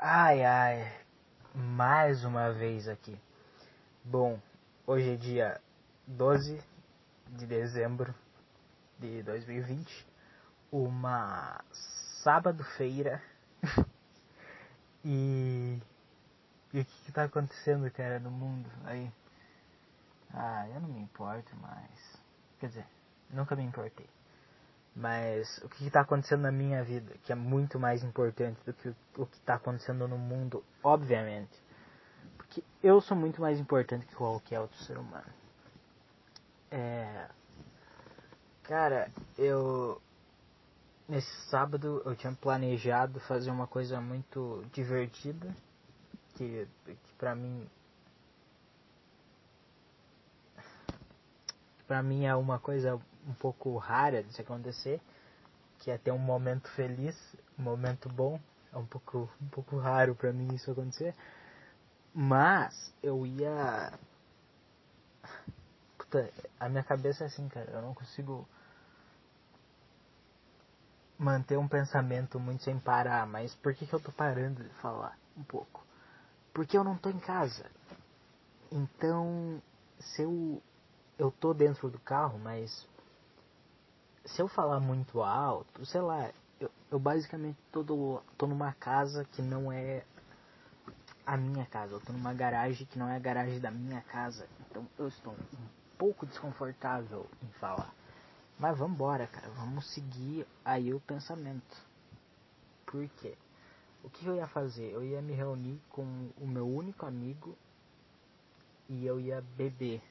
Ai ai, mais uma vez aqui. Bom, hoje é dia 12 de dezembro de 2020, uma sábado-feira. e, e o que, que tá acontecendo, cara, no mundo aí? Ah, eu não me importo mais. Quer dizer, nunca me importei. Mas o que está acontecendo na minha vida, que é muito mais importante do que o que está acontecendo no mundo, obviamente. Porque eu sou muito mais importante que qualquer outro ser humano. É. Cara, eu. Nesse sábado eu tinha planejado fazer uma coisa muito divertida. Que, que pra mim. Pra mim é uma coisa um pouco rara de se acontecer, que é ter um momento feliz, um momento bom. É um pouco, um pouco raro para mim isso acontecer. Mas eu ia. Puta, a minha cabeça é assim, cara. Eu não consigo manter um pensamento muito sem parar. Mas por que, que eu tô parando de falar um pouco? Porque eu não tô em casa. Então, se eu. Eu tô dentro do carro, mas se eu falar muito alto, sei lá, eu, eu basicamente tô, tô numa casa que não é a minha casa, eu tô numa garagem que não é a garagem da minha casa, então eu estou um pouco desconfortável em falar. Mas vamos embora, cara, vamos seguir aí o pensamento. Por quê? O que eu ia fazer? Eu ia me reunir com o meu único amigo e eu ia beber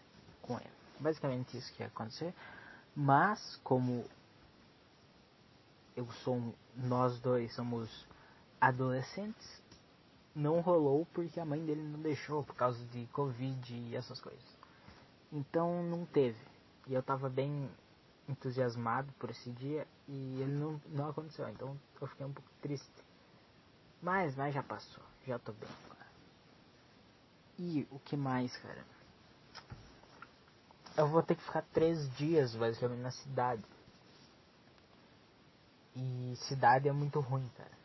com ele. Basicamente isso que ia acontecer. Mas como eu sou nós dois somos adolescentes, não rolou porque a mãe dele não deixou por causa de Covid e essas coisas. Então não teve. E eu tava bem entusiasmado por esse dia e ele não, não aconteceu. Então eu fiquei um pouco triste. Mas, mas já passou. Já tô bem agora. E o que mais, cara? Eu vou ter que ficar três dias basicamente na cidade. E cidade é muito ruim, cara.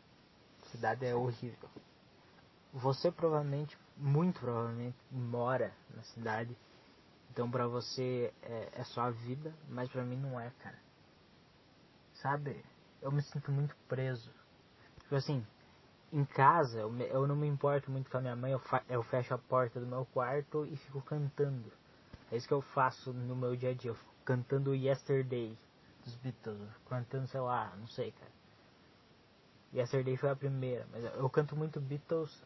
Cidade é horrível. Você provavelmente, muito provavelmente, mora na cidade. Então pra você é, é só a vida, mas pra mim não é, cara. Sabe? Eu me sinto muito preso. Tipo assim, em casa eu, me, eu não me importo muito com a minha mãe, eu, eu fecho a porta do meu quarto e fico cantando é isso que eu faço no meu dia a dia. Cantando Yesterday dos Beatles. Cantando, sei lá, não sei, cara. Yesterday foi a primeira, mas eu canto muito Beatles.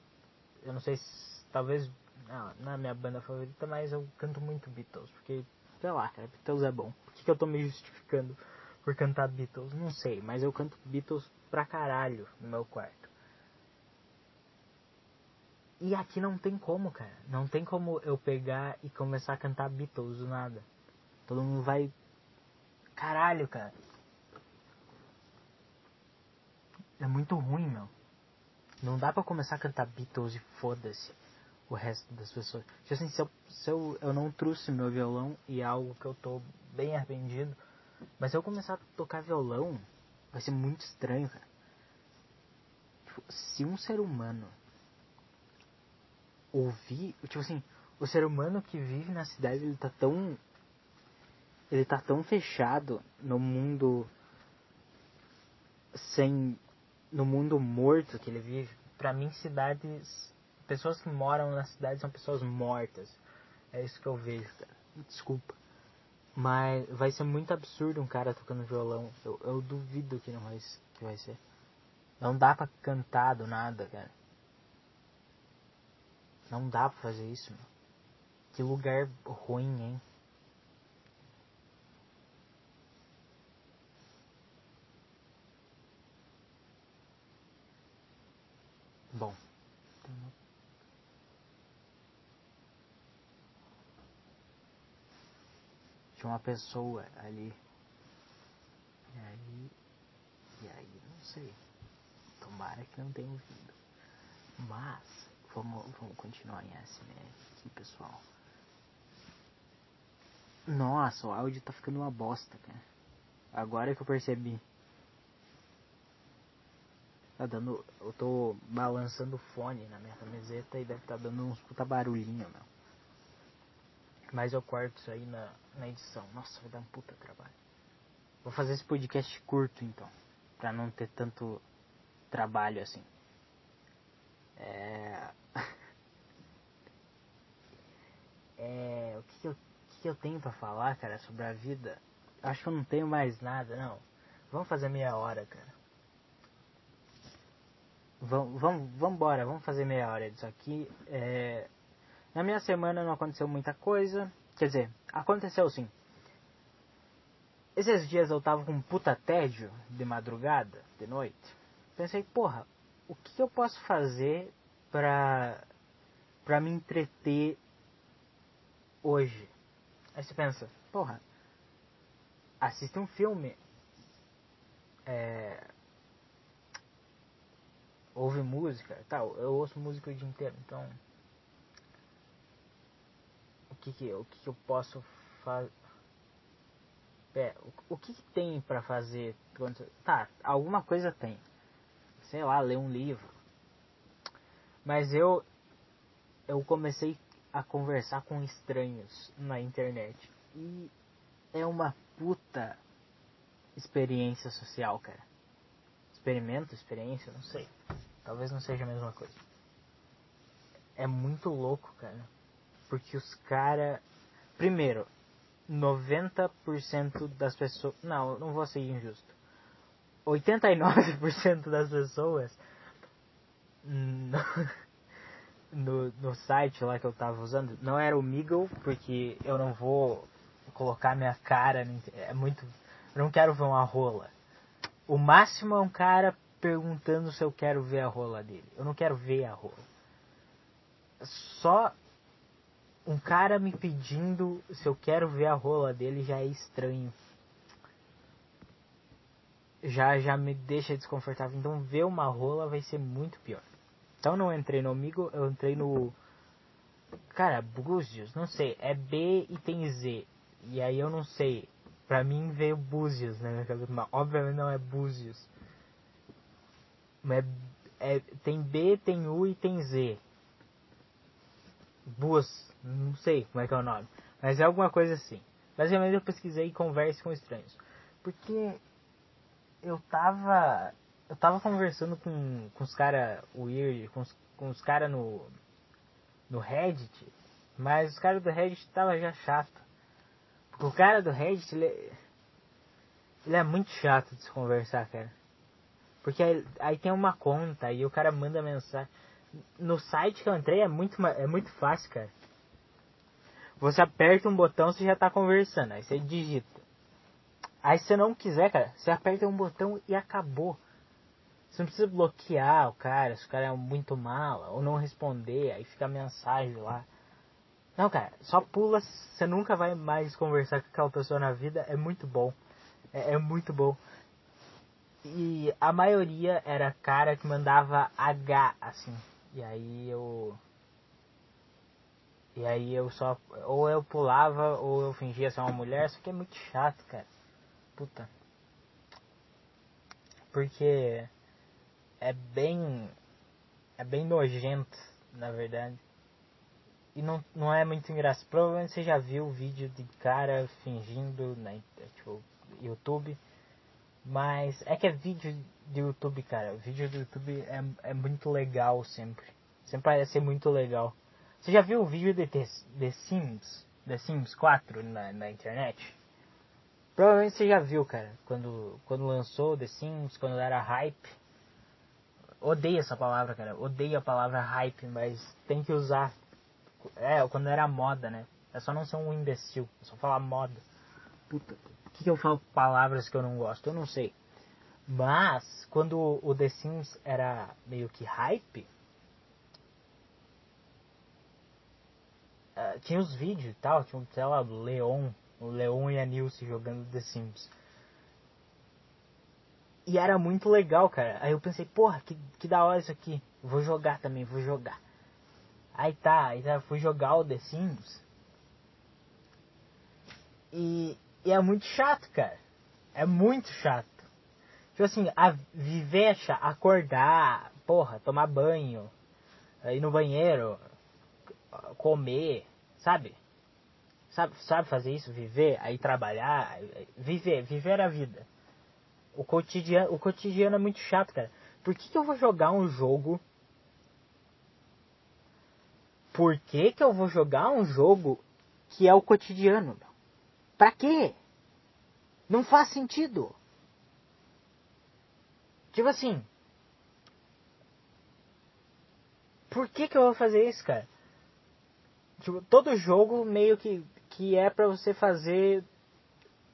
Eu não sei se talvez não, não é a minha banda favorita, mas eu canto muito Beatles, porque sei lá, cara, Beatles é bom. Por que, que eu tô me justificando por cantar Beatles? Não sei, mas eu canto Beatles pra caralho no meu quarto. E aqui não tem como, cara. Não tem como eu pegar e começar a cantar Beatles do nada. Todo mundo vai. Caralho, cara. É muito ruim, meu. Não dá pra começar a cantar Beatles e foda-se o resto das pessoas. Tipo assim, se, eu, se eu, eu não trouxe meu violão e é algo que eu tô bem arrependido. Mas se eu começar a tocar violão, vai ser muito estranho, cara. Tipo, se um ser humano ouvir, tipo assim, o ser humano que vive na cidade, ele tá tão ele tá tão fechado no mundo sem no mundo morto que ele vive. Para mim, cidades, pessoas que moram na cidade são pessoas mortas. É isso que eu vejo, cara. Desculpa. Mas vai ser muito absurdo um cara tocando violão. Eu, eu duvido que não vai, que vai ser. Não dá pra cantar do nada, cara. Não dá pra fazer isso, meu. Que lugar ruim, hein? Bom. Tinha uma pessoa ali. E aí. E aí, não sei. Tomara que não tenha ouvido. Mas Vamos, vamos continuar em SMR aqui, pessoal. Nossa, o áudio tá ficando uma bosta, cara. Agora que eu percebi. Tá dando. Eu tô balançando o fone na minha camiseta e deve tá dando uns puta barulhinho, meu. Mas eu corto isso aí na, na edição. Nossa, vai dar um puta trabalho. Vou fazer esse podcast curto então. Pra não ter tanto trabalho assim. É. é. O que, eu, que, eu tenho pra falar, cara, sobre a vida? Acho que eu não tenho mais nada, não. Vamos fazer meia hora, cara. Vamos, vamos, vamos embora, vamos fazer meia hora disso aqui. É, na minha semana não aconteceu muita coisa. Quer dizer, aconteceu sim. Esses dias eu tava com um puta tédio de madrugada, de noite. Pensei, porra, o que eu posso fazer pra, pra me entreter hoje? Aí você pensa, porra, assiste um filme. É, ouve música, tal. Eu ouço música o dia inteiro, então o que que o que, que eu posso fazer? É, o, o que, que tem para fazer? Tá, alguma coisa tem. Sei lá, ler um livro. Mas eu eu comecei a conversar com estranhos na internet e é uma puta experiência social, cara. Experimento, experiência, não sei. Talvez não seja a mesma coisa. É muito louco, cara. Porque os cara. Primeiro, 90% das pessoas. Não, não vou ser injusto. 89% das pessoas. No, no, no, site lá que eu tava usando, não era o Meagle, porque eu não vou colocar minha cara. É muito. Eu não quero ver uma rola. O máximo é um cara perguntando se eu quero ver a rola dele. Eu não quero ver a rola. Só um cara me pedindo se eu quero ver a rola dele já é estranho. Já já me deixa desconfortável. Então ver uma rola vai ser muito pior. Então não entrei no amigo, eu entrei no cara, Búzios, não sei, é B e tem Z. E aí eu não sei. Pra mim veio Búzios cabeça, mas obviamente não é Búzios. É, é, tem B, tem U e tem Z. Bus, não sei como é que é o nome. Mas é alguma coisa assim. Basicamente eu pesquisei converse com estranhos. Porque eu tava. Eu tava conversando com, com os caras weird, com os, com os caras no. no Reddit, mas os caras do Reddit tava já chato. Porque o cara do Reddit, ele, é, ele é muito chato de se conversar, cara. Porque aí, aí, tem uma conta e o cara manda mensagem. No site que eu entrei é muito, é muito fácil, cara. Você aperta um botão, você já tá conversando. Aí você digita. Aí se você não quiser, cara, você aperta um botão e acabou. Você não precisa bloquear o cara, se o cara é muito mala, ou não responder, aí fica a mensagem lá. Não, cara, só pula, você nunca vai mais conversar com aquela pessoa na vida, é muito bom. É, é muito bom. E a maioria era cara que mandava H, assim. E aí eu. E aí eu só. Ou eu pulava ou eu fingia ser uma mulher, só que é muito chato, cara. Puta. Porque é bem. É bem nojento, na verdade. E não, não é muito engraçado. Provavelmente você já viu o vídeo de cara fingindo na tipo, YouTube mas é que é vídeo do YouTube, cara. O vídeo do YouTube é, é muito legal sempre. Sempre parece ser muito legal. Você já viu o vídeo de The Sims? The Sims 4 na, na internet? Provavelmente você já viu, cara. Quando, quando lançou The Sims, quando era hype. Odeio essa palavra, cara. Odeio a palavra hype, mas tem que usar. É, quando era moda, né? É só não ser um imbecil. É só falar moda. Puta que, que eu falo palavras que eu não gosto? Eu não sei. Mas, quando o The Sims era meio que hype, uh, tinha os vídeos e tal, tinha, sei lá, Leon, o Leon e a Nilce jogando The Sims. E era muito legal, cara. Aí eu pensei, porra, que, que da hora isso aqui. Vou jogar também, vou jogar. Aí tá, aí tá, fui jogar o The Sims. E, e é muito chato, cara. É muito chato. Tipo assim, a viver, acordar, porra, tomar banho, ir no banheiro, comer, sabe? Sabe, sabe fazer isso? Viver, aí trabalhar, viver, viver a vida. O cotidiano, o cotidiano é muito chato, cara. Por que, que eu vou jogar um jogo? Por que, que eu vou jogar um jogo que é o cotidiano? Pra quê? Não faz sentido. Tipo assim. Por que, que eu vou fazer isso, cara? Tipo, todo jogo meio que, que é pra você fazer.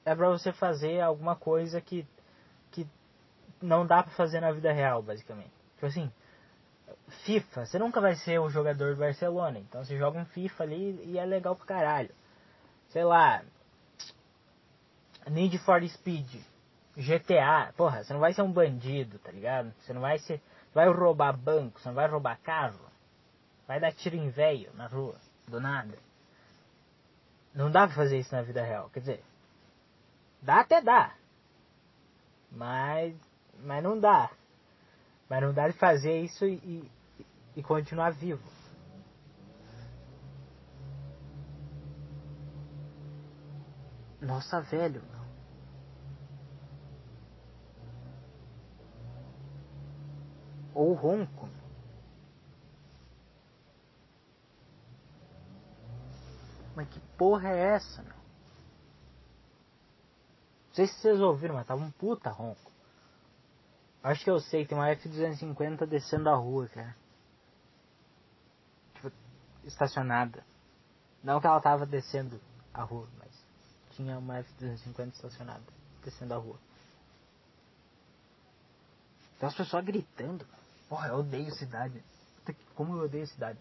É pra você fazer alguma coisa que, que não dá pra fazer na vida real, basicamente. Tipo assim, FIFA, você nunca vai ser o jogador do Barcelona. Então você joga um FIFA ali e é legal pra caralho. Sei lá. Need for Speed. GTA, porra, você não vai ser um bandido, tá ligado? Você não vai ser. Vai roubar banco, você não vai roubar carro. Vai dar tiro em velho na rua, do nada. Não dá pra fazer isso na vida real, quer dizer. Dá até dá. Mas. Mas não dá. Mas não dá de fazer isso e, e, e continuar vivo. Nossa, velho. ou ronco. Mas que porra é essa, meu? Não sei se vocês ouviram, mas tava um puta ronco. Acho que eu sei, tem uma F-250 descendo a rua, cara. Tipo, estacionada. Não que ela tava descendo a rua, mas tinha uma F-250 estacionada, descendo a rua. Tem as pessoas gritando. Porra, eu odeio cidade. Como eu odeio cidade.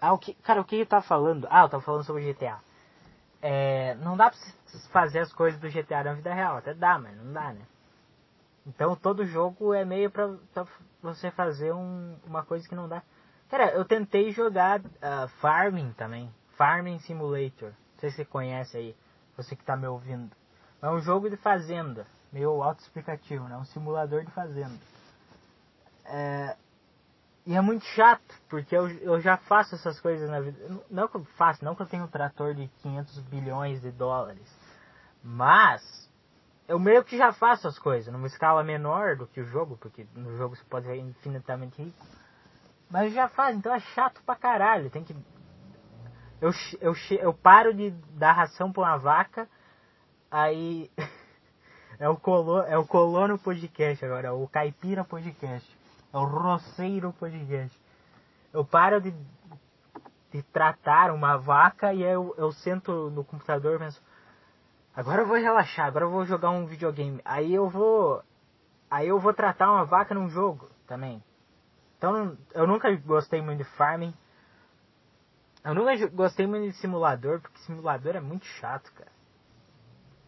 Ah, o que, cara, o que eu tava falando? Ah, eu tava falando sobre GTA. É, não dá pra fazer as coisas do GTA na vida real. Até dá, mas não dá, né? Então todo jogo é meio pra, pra você fazer um, uma coisa que não dá. Cara, eu tentei jogar uh, Farming também. Farming Simulator. Não sei se você conhece aí. Você que tá me ouvindo. É um jogo de fazenda, meio autoexplicativo, né? Um simulador de fazenda. É, e é muito chato, porque eu, eu já faço essas coisas na vida. Não que eu faço, não que eu tenho um trator de 500 bilhões de dólares. Mas, eu meio que já faço as coisas, numa escala menor do que o jogo, porque no jogo você pode ser infinitamente rico. Mas eu já faço, então é chato pra caralho. Tem que. Eu, eu, eu paro de dar ração pra uma vaca Aí. É o, colo, é o Colono Podcast agora, é o Caipira Podcast. É o Roceiro Podcast. Eu paro de, de tratar uma vaca e eu, eu sento no computador e penso. Agora eu vou relaxar, agora eu vou jogar um videogame. Aí eu vou. Aí eu vou tratar uma vaca num jogo também. Então eu nunca gostei muito de farming. Eu nunca gostei muito de simulador, porque simulador é muito chato, cara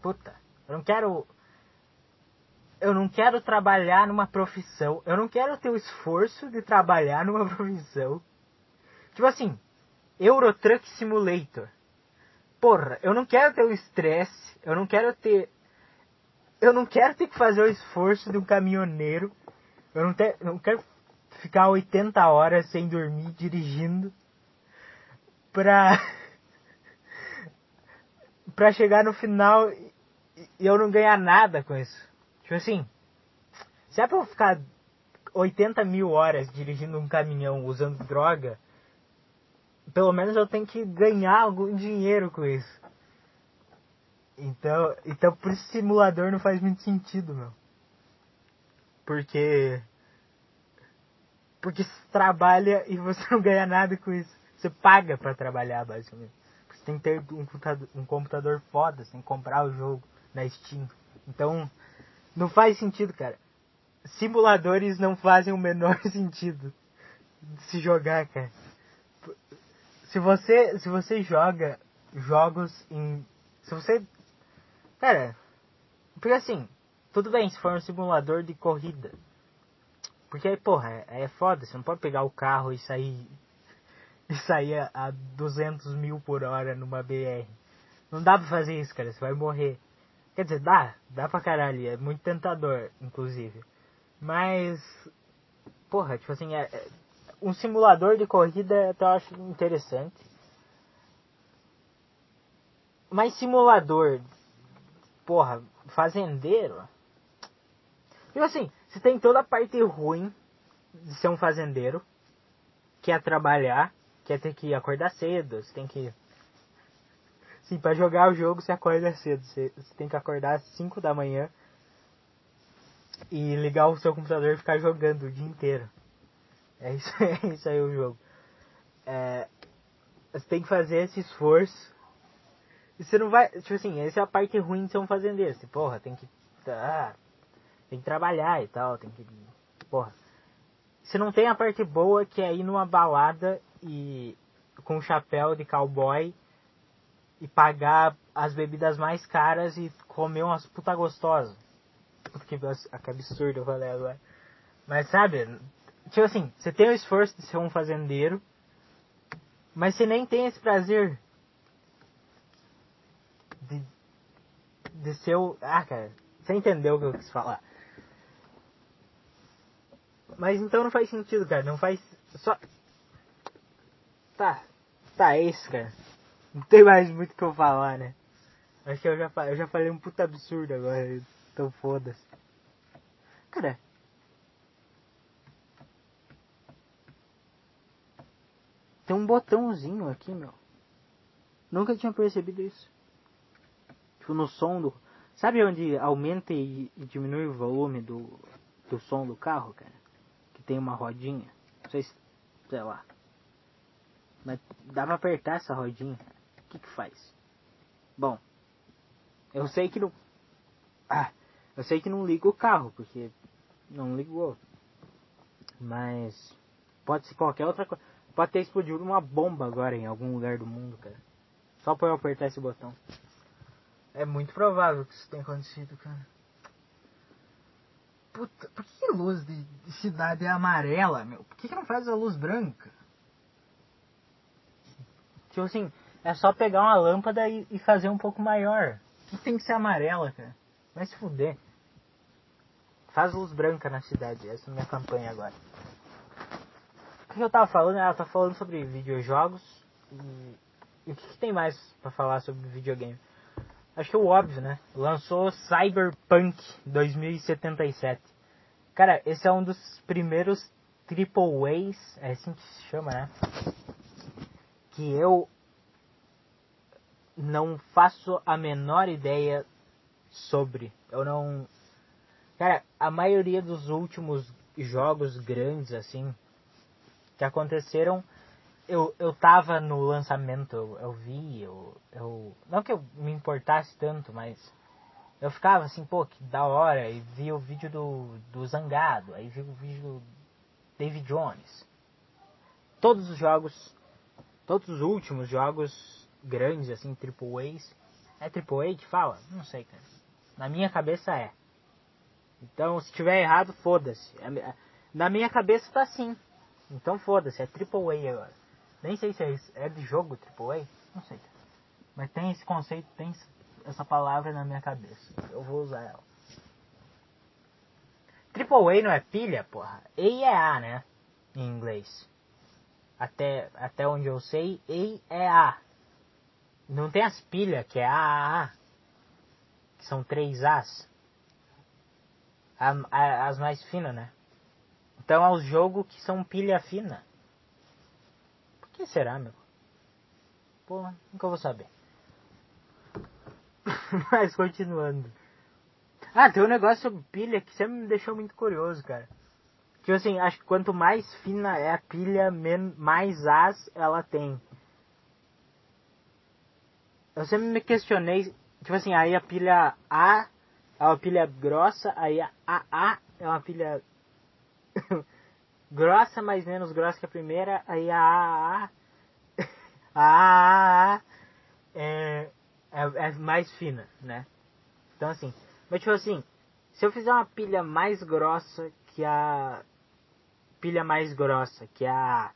puta, eu não quero. Eu não quero trabalhar numa profissão. Eu não quero ter o esforço de trabalhar numa profissão. Tipo assim, Eurotruck Simulator. Porra, eu não quero ter o estresse. Eu não quero ter. Eu não quero ter que fazer o esforço de um caminhoneiro. Eu não, te, não quero ficar 80 horas sem dormir dirigindo pra. pra chegar no final e eu não ganhar nada com isso. Tipo assim, se é pra eu ficar 80 mil horas dirigindo um caminhão usando droga, pelo menos eu tenho que ganhar algum dinheiro com isso. Então, então por isso simulador não faz muito sentido, meu. Porque porque você trabalha e você não ganha nada com isso. Você paga para trabalhar, basicamente. Você tem que ter um computador, um computador foda, você tem que comprar o jogo na Steam. Então, não faz sentido, cara. Simuladores não fazem o menor sentido de se jogar, cara. Se você, se você joga jogos em. Se você. Cara, porque assim, tudo bem se for um simulador de corrida. Porque aí, porra, é, é foda, você não pode pegar o carro e sair. E sair a, a 200 mil por hora numa BR. Não dá pra fazer isso, cara. Você vai morrer. Quer dizer, dá. Dá pra caralho. É muito tentador, inclusive. Mas. Porra, tipo assim, é, é um simulador de corrida até eu acho interessante. Mas simulador. Porra, fazendeiro. Tipo assim, você tem toda a parte ruim de ser um fazendeiro. Que é trabalhar. Que é ter que acordar cedo. Você tem que Sim, pra jogar o jogo você acorda cedo. Você, você tem que acordar às 5 da manhã e ligar o seu computador e ficar jogando o dia inteiro. É isso, é isso aí o jogo. É, você tem que fazer esse esforço. E você não vai. Tipo assim, essa é a parte ruim de ser um fazendeiro. Você, porra, tem que. Ah, tem que trabalhar e tal, tem que. Porra. Você não tem a parte boa que é ir numa balada e. com um chapéu de cowboy e pagar as bebidas mais caras e comer umas puta gostosas. Que, que absurdo eu falei agora. Mas sabe, tipo assim, você tem o esforço de ser um fazendeiro, mas você nem tem esse prazer de, de ser o. Ah, cara, você entendeu o que eu quis falar. Mas então não faz sentido, cara. Não faz. Só. Tá. Tá, é isso, cara. Não tem mais muito o que eu falar, né? Acho que eu já, eu já falei um puta absurdo agora, então foda-se. Cara. Tem um botãozinho aqui, meu. Nunca tinha percebido isso. Tipo, no som do. Sabe onde aumenta e, diminui o volume do, do som do carro, cara? Que tem uma rodinha. Não sei se. sei lá. Mas dá pra apertar essa rodinha que que faz? Bom, eu sei que não... Ah, eu sei que não liga o carro, porque não ligou. Mas pode ser qualquer outra coisa. Pode ter explodido uma bomba agora em algum lugar do mundo, cara. Só por eu apertar esse botão. É muito provável que isso tenha acontecido, cara. Puta, por que a luz de, de cidade é amarela, meu? Por que, que não faz a luz branca? Tipo assim, é só pegar uma lâmpada e, e fazer um pouco maior. Não tem que ser amarela, cara. Vai se fuder. Faz luz branca na cidade. Essa é a minha campanha agora. O que eu tava falando? Ela tá falando sobre videojogos. E, e o que, que, tem mais para falar sobre videogame? Acho que é o óbvio, né? Lançou Cyberpunk 2077. Cara, esse é um dos primeiros triple A's, é assim que se chama, né? Que eu não faço a menor ideia sobre. Eu não. Cara, a maioria dos últimos jogos grandes, assim, que aconteceram, eu, eu tava no lançamento, eu, eu vi, eu, eu. Não que eu me importasse tanto, mas. Eu ficava assim, pô, que da hora, e vi o vídeo do, do Zangado, aí vi o vídeo do David Jones. Todos os jogos, todos os últimos jogos grandes, assim, triple A's. É triple A que fala? Não sei, cara. Na minha cabeça é. Então, se tiver errado, foda-se. É na minha cabeça tá assim. Então, foda-se. É triple A agora. Nem sei se é, é de jogo triple A. Não sei. Mas tem esse conceito, tem essa palavra na minha cabeça. Eu vou usar ela. Triple A não é pilha, porra. A é A, né? Em inglês. Até, até onde eu sei, A é A. Não tem as pilhas, que é AAA, que são três As. A, a, as mais finas, né? Então é os jogos que são pilha fina. Por que será, meu? Pô, nunca vou saber. Mas continuando. Ah, tem um negócio sobre pilha que sempre me deixou muito curioso, cara. Tipo assim, acho que quanto mais fina é a pilha, mais as ela tem eu sempre me questionei, tipo assim, aí a pilha A é uma pilha grossa, aí a AA é uma pilha grossa, mas menos grossa que a primeira, aí a AAA, a AAA é, é, é mais fina, né? Então assim, mas tipo assim, se eu fizer uma pilha mais grossa que a pilha mais grossa, que a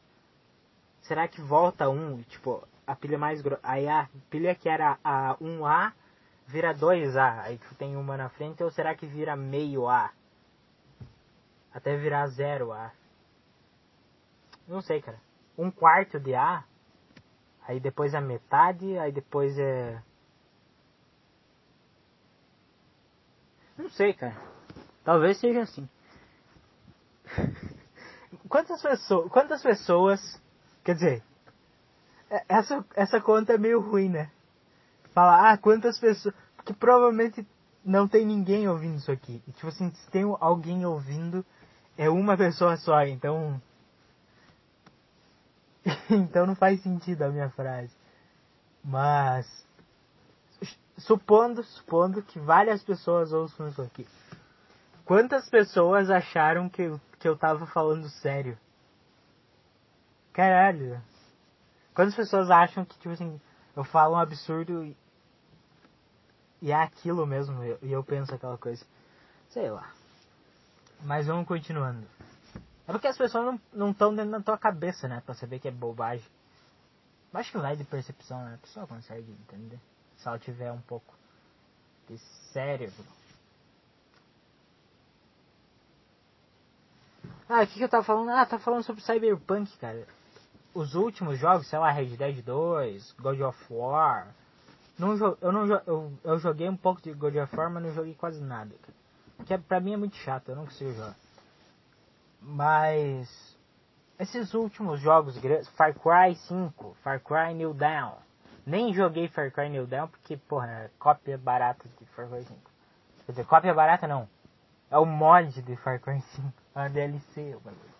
será que volta um, tipo, a pilha mais grossa. Aí a pilha que era a 1A vira 2A. Aí tu tem uma na frente, ou será que vira meio A? Até virar 0A. Não sei, cara. Um quarto de A. Aí depois a metade, aí depois é. Não sei, cara. Talvez seja assim. Quantas pessoas, quantas pessoas, quer dizer, é, essa, essa conta é meio ruim, né? Falar, ah, quantas pessoas, porque provavelmente não tem ninguém ouvindo isso aqui. E, tipo assim, se tem alguém ouvindo, é uma pessoa só, então... então não faz sentido a minha frase. Mas, supondo, supondo que várias pessoas ouçam isso aqui. Quantas pessoas acharam que, que eu tava falando sério? Caralho. Quantas pessoas acham que, tipo assim, eu falo um absurdo e, é aquilo mesmo, e eu, penso aquela coisa. Sei lá. Mas vamos continuando. É porque as pessoas não estão dentro da tua cabeça, né? Pra saber que é bobagem. Acho que vai de percepção, né? A pessoa consegue entender. Se ela tiver um pouco de cérebro. Ah, o que, que eu tava falando? Ah, tá falando sobre Cyberpunk, cara. Os últimos jogos, sei lá, Red Dead 2, God of War. Não, eu, não, eu, eu joguei um pouco de God of War, mas não joguei quase nada. Porque é, pra mim é muito chato, eu não consigo jogar. Mas. Esses últimos jogos, Far Cry 5, Far Cry New Dawn. Nem joguei Far Cry New Dawn porque, porra, é cópia barata de Far Cry 5. Quer dizer, cópia barata não. É o mod de Far Cry 5. É uma DLC, o bagulho.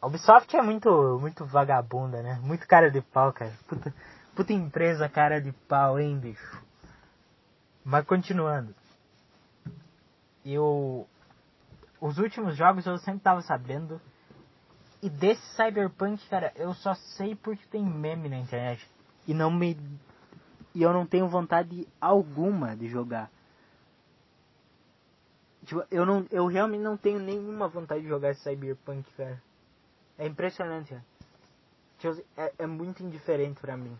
A Ubisoft é muito, muito vagabunda, né? Muito cara de pau, cara. Puta, puta empresa cara de pau, hein, bicho. Mas continuando. Eu... Os últimos jogos eu sempre tava sabendo. E desse Cyberpunk, cara, eu só sei porque tem meme na internet. E não me... E eu não tenho vontade alguma de jogar. Tipo, eu, não, eu realmente não tenho nenhuma vontade de jogar Cyberpunk, cara. É impressionante, cara. Tipo, é, é muito indiferente pra mim.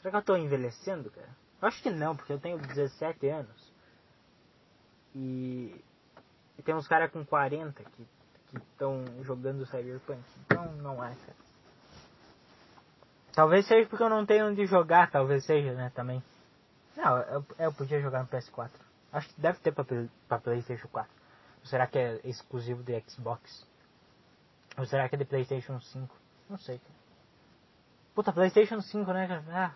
Será que eu tô envelhecendo, cara? Acho que não, porque eu tenho 17 anos. E, e tem uns caras com 40 que estão jogando Cyberpunk. Então não é, cara. Talvez seja porque eu não tenho onde jogar, talvez seja, né, também. Não, eu, eu podia jogar no PS4. Acho que deve ter pra, pra PlayStation 4. Ou será que é exclusivo de Xbox? Ou será que é de PlayStation 5? Não sei. Puta, PlayStation 5, né, cara? Ah,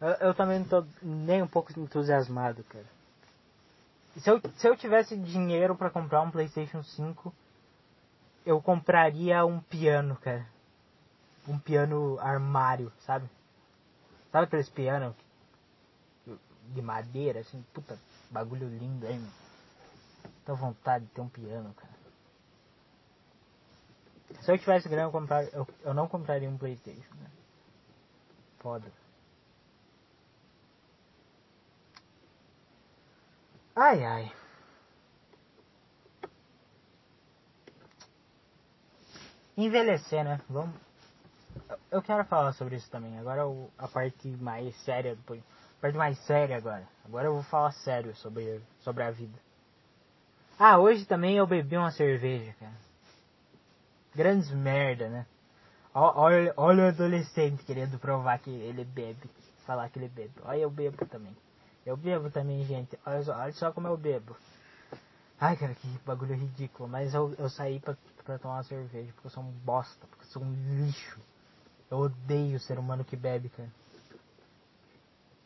eu, eu, também não tô nem um pouco entusiasmado, cara. Se eu, se eu tivesse dinheiro para comprar um PlayStation 5, eu compraria um piano, cara. Um piano armário, sabe? Sabe aqueles pianos de madeira, assim, puta, bagulho lindo, hein? Tô vontade de ter um piano, cara. Se eu tivesse grana, eu, comprar, eu, eu não compraria um Playstation, né? Foda. Ai, ai. Envelhecer, né? Vamos. Eu quero falar sobre isso também. Agora a parte mais séria depois parte mais séria agora. Agora eu vou falar sério sobre, sobre a vida. Ah, hoje também eu bebi uma cerveja, cara. Grandes merda, né? Olha, olha o adolescente querendo provar que ele bebe. Falar que ele bebe. Olha, eu bebo também. Eu bebo também, gente. Olha só, olha só como eu bebo. Ai, cara, que bagulho ridículo. Mas eu, eu saí pra, pra tomar uma cerveja porque eu sou um bosta, porque eu sou um lixo. Eu odeio o ser humano que bebe, cara.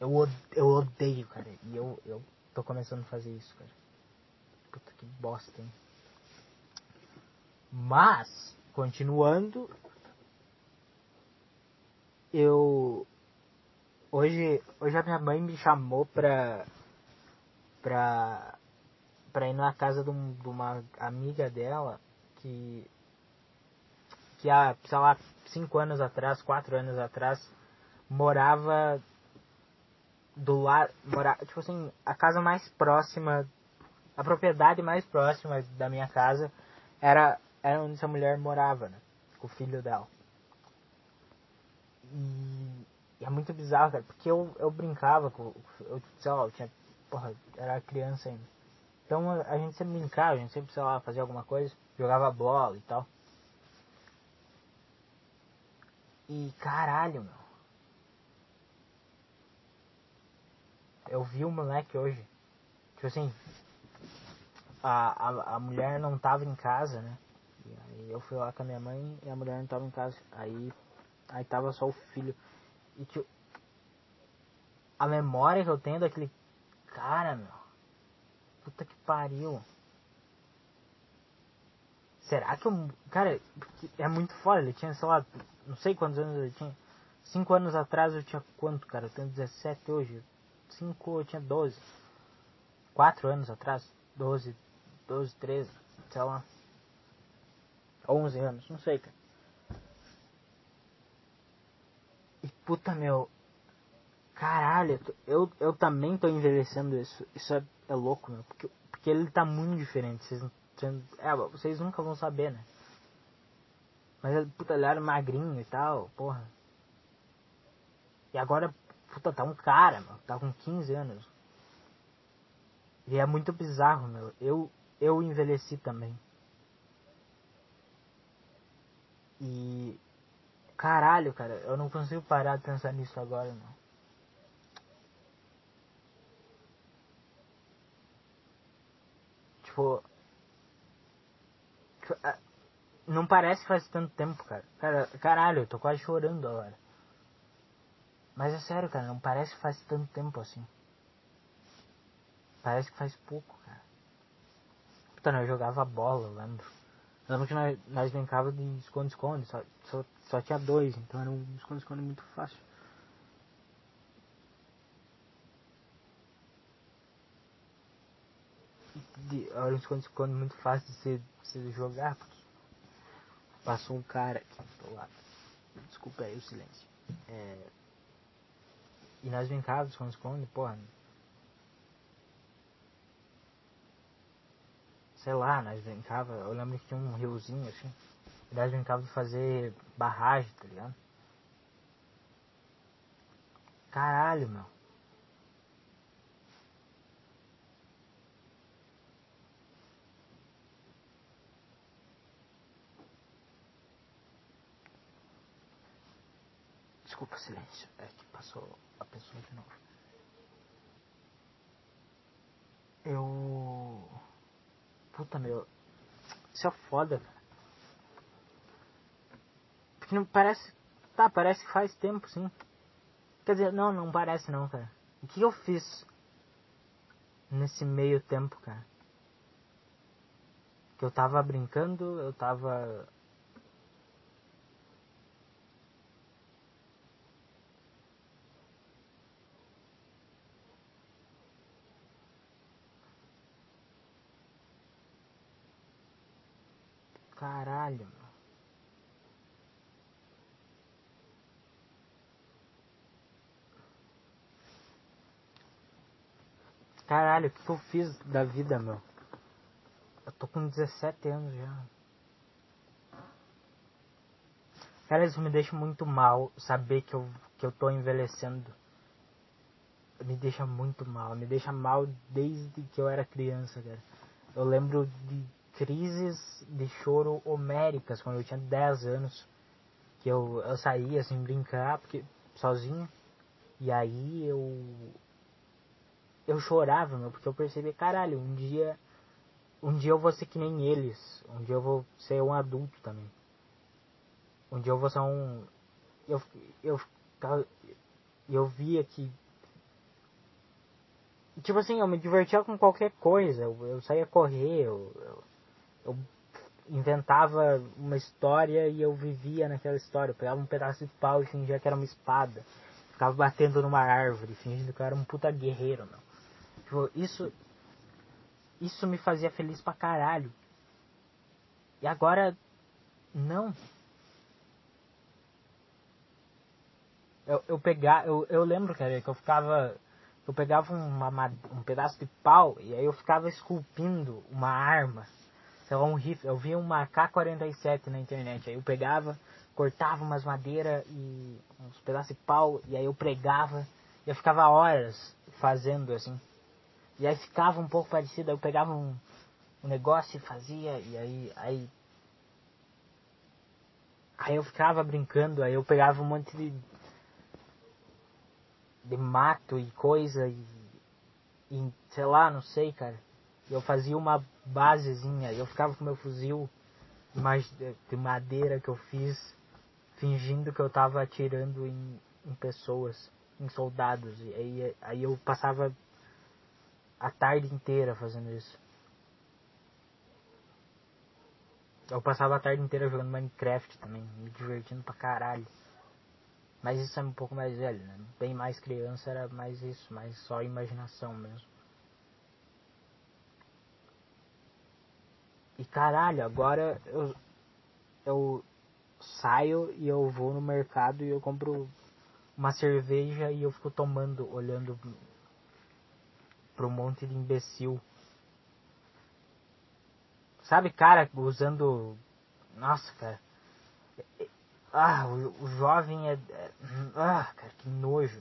Eu, eu odeio, cara. E eu, eu tô começando a fazer isso, cara. Puta que bosta, hein? Mas, continuando, eu. Hoje, hoje a minha mãe me chamou pra. pra. pra ir na casa de, um, de uma amiga dela que. que há, sei lá, cinco anos atrás, quatro anos atrás, morava do lado, tipo assim, a casa mais próxima, a propriedade mais próxima da minha casa era, era onde essa mulher morava, né? Com o filho dela. E, e é muito bizarro, cara, porque eu, eu brincava com. Eu, sei lá, eu tinha. Porra, era criança ainda. Então a, a gente sempre brincava, a gente sempre, sei lá, fazia alguma coisa, jogava bola e tal. E caralho, meu. Eu vi o moleque hoje. Tipo assim, a, a, a mulher não tava em casa, né? Eu fui lá com a minha mãe e a mulher não tava em casa. Aí, aí tava só o filho. E tipo, a memória que eu tenho daquele cara, meu. Puta que pariu. Será que eu. Cara, é muito foda. Ele tinha, sei lá, não sei quantos anos ele tinha. Cinco anos atrás eu tinha quanto, cara? Eu tenho 17 hoje. Cinco eu tinha 12. Quatro anos atrás? 12, 12, 13, sei lá. 11 anos, não sei, cara. E puta meu. Caralho, eu, eu também tô envelhecendo isso. Isso é, é louco, meu. Porque, porque ele tá muito diferente. Vocês, é, vocês nunca vão saber, né? Mas puta, ele era magrinho e tal, porra. E agora, puta, tá um cara, meu. Tá com 15 anos. E é muito bizarro, meu. Eu, eu envelheci também. E. Caralho, cara, eu não consigo parar de pensar nisso agora, não. Tipo. tipo não parece que faz tanto tempo, cara. cara. Caralho, eu tô quase chorando agora. Mas é sério, cara, não parece que faz tanto tempo assim. Parece que faz pouco, cara. Puta, nós jogava bola, eu lembro. Eu lembro que nós, nós de esconde-esconde, só, só, só tinha dois, então era um esconde-esconde muito fácil. De, era um esconde-esconde muito fácil de se, se jogar, porque passou um cara aqui do lado. Desculpa aí o silêncio. É, e nós brincávamos esconde-esconde, porra sei lá, nós brincava, eu lembro que tinha um riozinho assim, e nós brincava de fazer barragem, tá ligado? Caralho, meu. Desculpa o silêncio, é que passou a pessoa de novo. Eu Puta, meu. Isso é foda, cara. Porque não parece. Tá, parece que faz tempo, sim. Quer dizer, não, não parece não, cara. O que eu fiz nesse meio tempo, cara? Que eu tava brincando, eu tava Caralho, meu. Caralho, o que, que eu fiz da vida, meu? Eu tô com 17 anos já. Cara, isso me deixa muito mal saber que eu, que eu tô envelhecendo. Me deixa muito mal. Me deixa mal desde que eu era criança, cara. Eu lembro de crises de choro homéricas quando eu tinha 10 anos. Que eu, eu saía assim brincar porque, sozinho. E aí eu. Eu chorava, meu, porque eu percebi, caralho, um dia. Um dia eu vou ser que nem eles. Um dia eu vou ser um adulto também. Um dia eu vou ser um. Eu. Eu. Eu, via que tipo assim, eu me divertia com qualquer coisa. Eu, eu saía correr, eu, eu, eu inventava uma história e eu vivia naquela história. Eu pegava um pedaço de pau e fingia que era uma espada. Ficava batendo numa árvore, fingindo que eu era um puta guerreiro, meu. Tipo, isso. Isso me fazia feliz pra caralho. E agora. Não. Eu, eu pegar. Eu, eu lembro, cara, que eu ficava. Eu pegava uma, um pedaço de pau e aí eu ficava esculpindo uma arma sei lá, um rifle. Eu vi uma K-47 na internet. Aí eu pegava, cortava umas madeiras e uns pedaços de pau, e aí eu pregava, e eu ficava horas fazendo assim. E aí ficava um pouco parecido, eu pegava um, um negócio e fazia, e aí, aí. Aí eu ficava brincando, aí eu pegava um monte de. de mato e coisa, e. e sei lá, não sei, cara. Eu fazia uma basezinha, eu ficava com meu fuzil de madeira que eu fiz, fingindo que eu tava atirando em, em pessoas, em soldados. E aí, aí eu passava a tarde inteira fazendo isso. Eu passava a tarde inteira jogando Minecraft também, me divertindo pra caralho. Mas isso é um pouco mais velho, né? Bem mais criança era mais isso, mais só imaginação mesmo. E caralho, agora eu, eu saio e eu vou no mercado e eu compro uma cerveja e eu fico tomando, olhando um monte de imbecil. Sabe, cara, usando. Nossa, cara. Ah, o, o jovem é, é. Ah, cara, que nojo.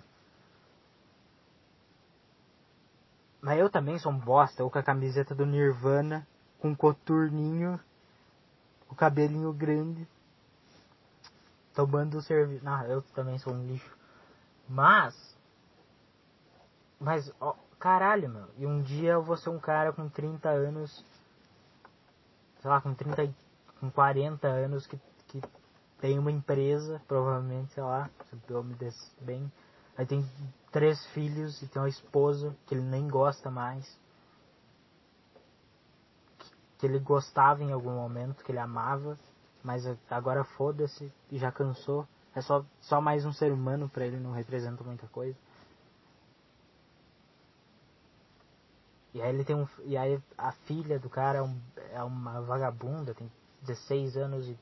Mas eu também sou um bosta, ou com a camiseta do Nirvana, com coturninho, o cabelinho grande, tomando serviço. Não, eu também sou um lixo. Mas. Mas, ó, caralho, meu. E um dia eu vou ser um cara com 30 anos. Sei lá, com 30. Com 40 anos que, que tem uma empresa, provavelmente, sei lá, se eu me desse bem. Aí tem três filhos e tem uma esposa que ele nem gosta mais. Que, ele gostava em algum momento, que ele amava. Mas agora foda-se e já cansou. É só, só mais um ser humano para ele, não representa muita coisa. E aí ele tem um. E aí a filha do cara é, um, é uma vagabunda, tem 16 anos e,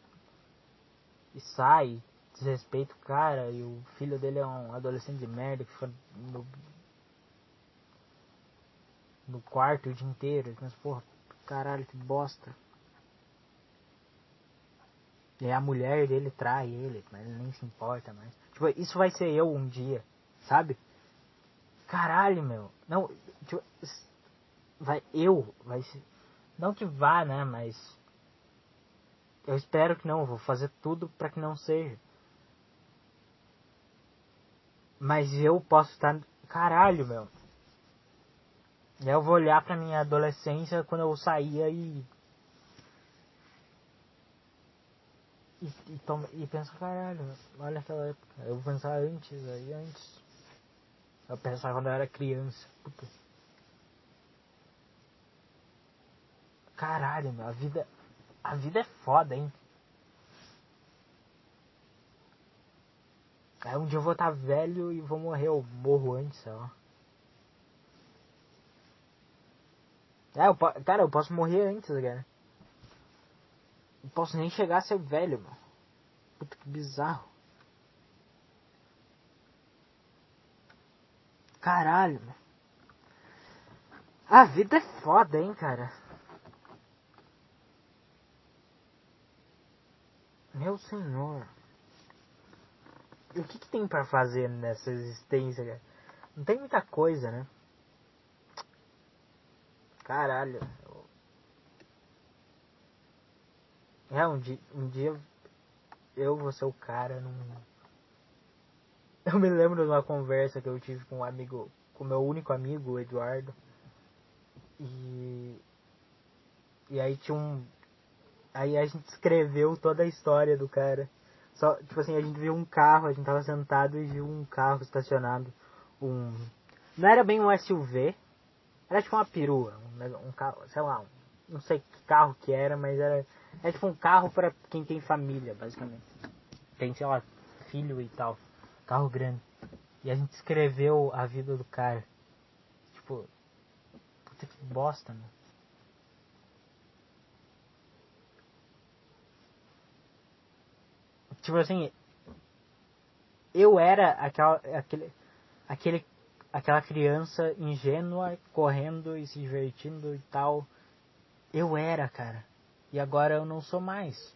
e sai, desrespeita o cara, e o filho dele é um adolescente de merda que fica no, no quarto o dia inteiro. Mas porra, caralho, que bosta. E a mulher dele trai ele, mas ele nem se importa mais. Tipo, isso vai ser eu um dia, sabe? Caralho, meu. Não, tipo, vai eu, vai ser. Não que vá, né, mas eu espero que não, vou fazer tudo para que não seja. Mas eu posso estar, caralho, meu. Eu vou olhar pra minha adolescência quando eu saía e E, e, toma, e pensa, caralho, olha aquela época. Eu vou pensar antes, aí antes. Eu pensava quando eu era criança. Puta. Caralho, meu, a vida. A vida é foda, hein? Aí um dia eu vou estar tá velho e vou morrer, eu morro antes, ó. É, eu, cara, eu posso morrer antes, cara. Não posso nem chegar a ser velho, mano. Puta que bizarro. Caralho, mano. A vida é foda, hein, cara. Meu senhor. E o que, que tem para fazer nessa existência, cara? Não tem muita coisa, né? Caralho. É, um dia, um dia eu vou ser o cara num. Eu me lembro de uma conversa que eu tive com um amigo, com meu único amigo, o Eduardo. E. E aí tinha um. Aí a gente escreveu toda a história do cara. Só, tipo assim, a gente viu um carro, a gente tava sentado e viu um carro estacionado. Um. Não era bem um SUV, era tipo uma perua, um, um carro, sei lá, não sei que carro que era, mas era é tipo um carro para quem tem família, basicamente. Tem, sei lá, filho e tal. Carro grande. E a gente escreveu a vida do cara. Tipo, puta que bosta, mano. Tipo assim, eu era aquela, aquele, aquele, aquela criança ingênua, correndo e se divertindo e tal. Eu era, cara. E agora eu não sou mais.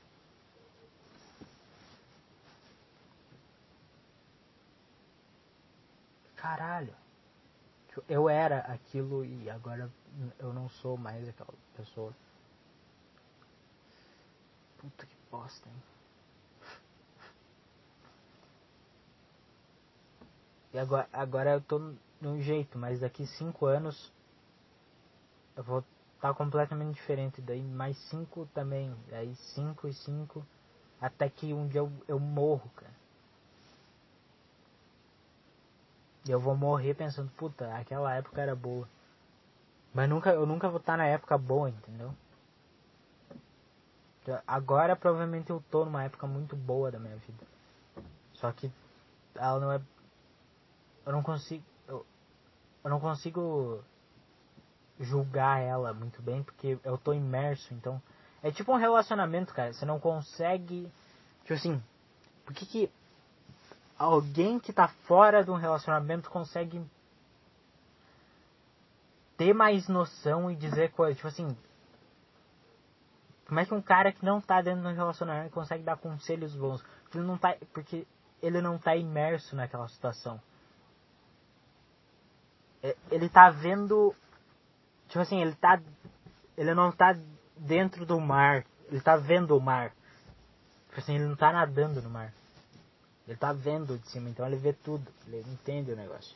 Caralho. Eu era aquilo e agora eu não sou mais aquela pessoa. Puta que bosta, hein? E agora, agora eu tô num jeito, mas daqui cinco anos eu vou estar tá completamente diferente. Daí mais cinco também. Daí cinco e cinco. Até que um dia eu, eu morro, cara. E eu vou morrer pensando, puta, aquela época era boa. Mas nunca, eu nunca vou estar tá na época boa, entendeu? Agora provavelmente eu tô numa época muito boa da minha vida. Só que ela não é. Eu não consigo. Eu, eu não consigo julgar ela muito bem porque eu tô imerso, então. É tipo um relacionamento, cara. Você não consegue. Tipo assim. Por que, que alguém que tá fora de um relacionamento consegue ter mais noção e dizer coisas? Tipo assim, como é que um cara que não tá dentro de um relacionamento consegue dar conselhos bons? Porque ele não tá, porque ele não tá imerso naquela situação. É, ele tá vendo. Tipo assim, ele tá. Ele não tá dentro do mar. Ele tá vendo o mar. Tipo assim, ele não tá nadando no mar. Ele tá vendo de cima, então ele vê tudo. Ele entende o negócio.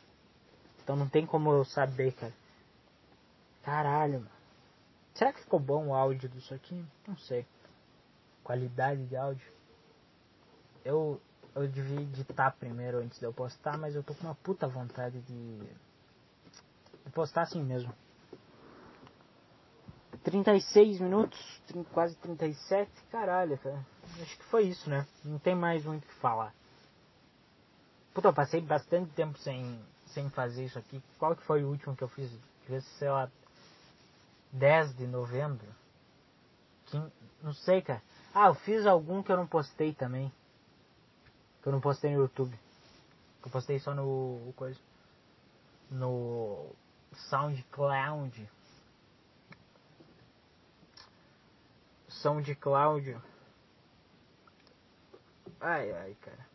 Então não tem como eu saber, cara. Caralho, mano. Será que ficou bom o áudio disso aqui? Não sei. Qualidade de áudio. Eu, eu devia editar primeiro antes de eu postar, mas eu tô com uma puta vontade de, de postar assim mesmo. 36 minutos, quase 37, caralho, cara. Acho que foi isso, né? Não tem mais muito o que falar. Puta, eu passei bastante tempo sem, sem fazer isso aqui. Qual que foi o último que eu fiz? Devia sei lá, 10 de novembro. não sei, cara. Ah, eu fiz algum que eu não postei também. Que eu não postei no YouTube. Que eu postei só no. coisa. No SoundCloud. SoundCloud. Ai ai, cara.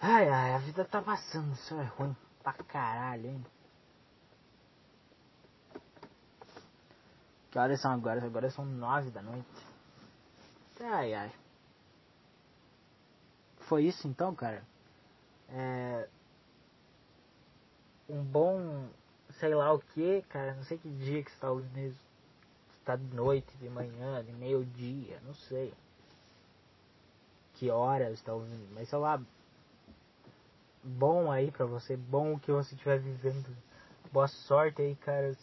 Ai ai, a vida tá passando, isso é ruim pra caralho, hein? Que horas são agora? Agora são nove da noite. Ai ai. Foi isso então, cara? É. Um bom. Sei lá o que, cara. Não sei que dia que você tá ouvindo isso. Se tá de noite, de manhã, de meio-dia, não sei. Que horas está ouvindo. Mas sei lá. Bom aí pra você. Bom que você estiver vivendo. Boa sorte aí, cara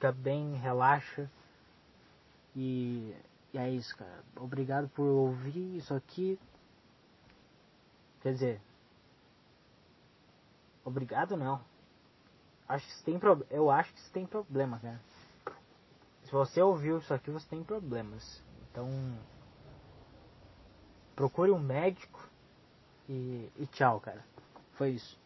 fica bem, relaxa. E, e é isso, cara. Obrigado por ouvir isso aqui. Quer dizer, obrigado não. Acho que tem pro... Eu acho que você tem problema, cara. Se você ouviu isso aqui, você tem problemas. Então, procure um médico e, e tchau, cara. Foi isso.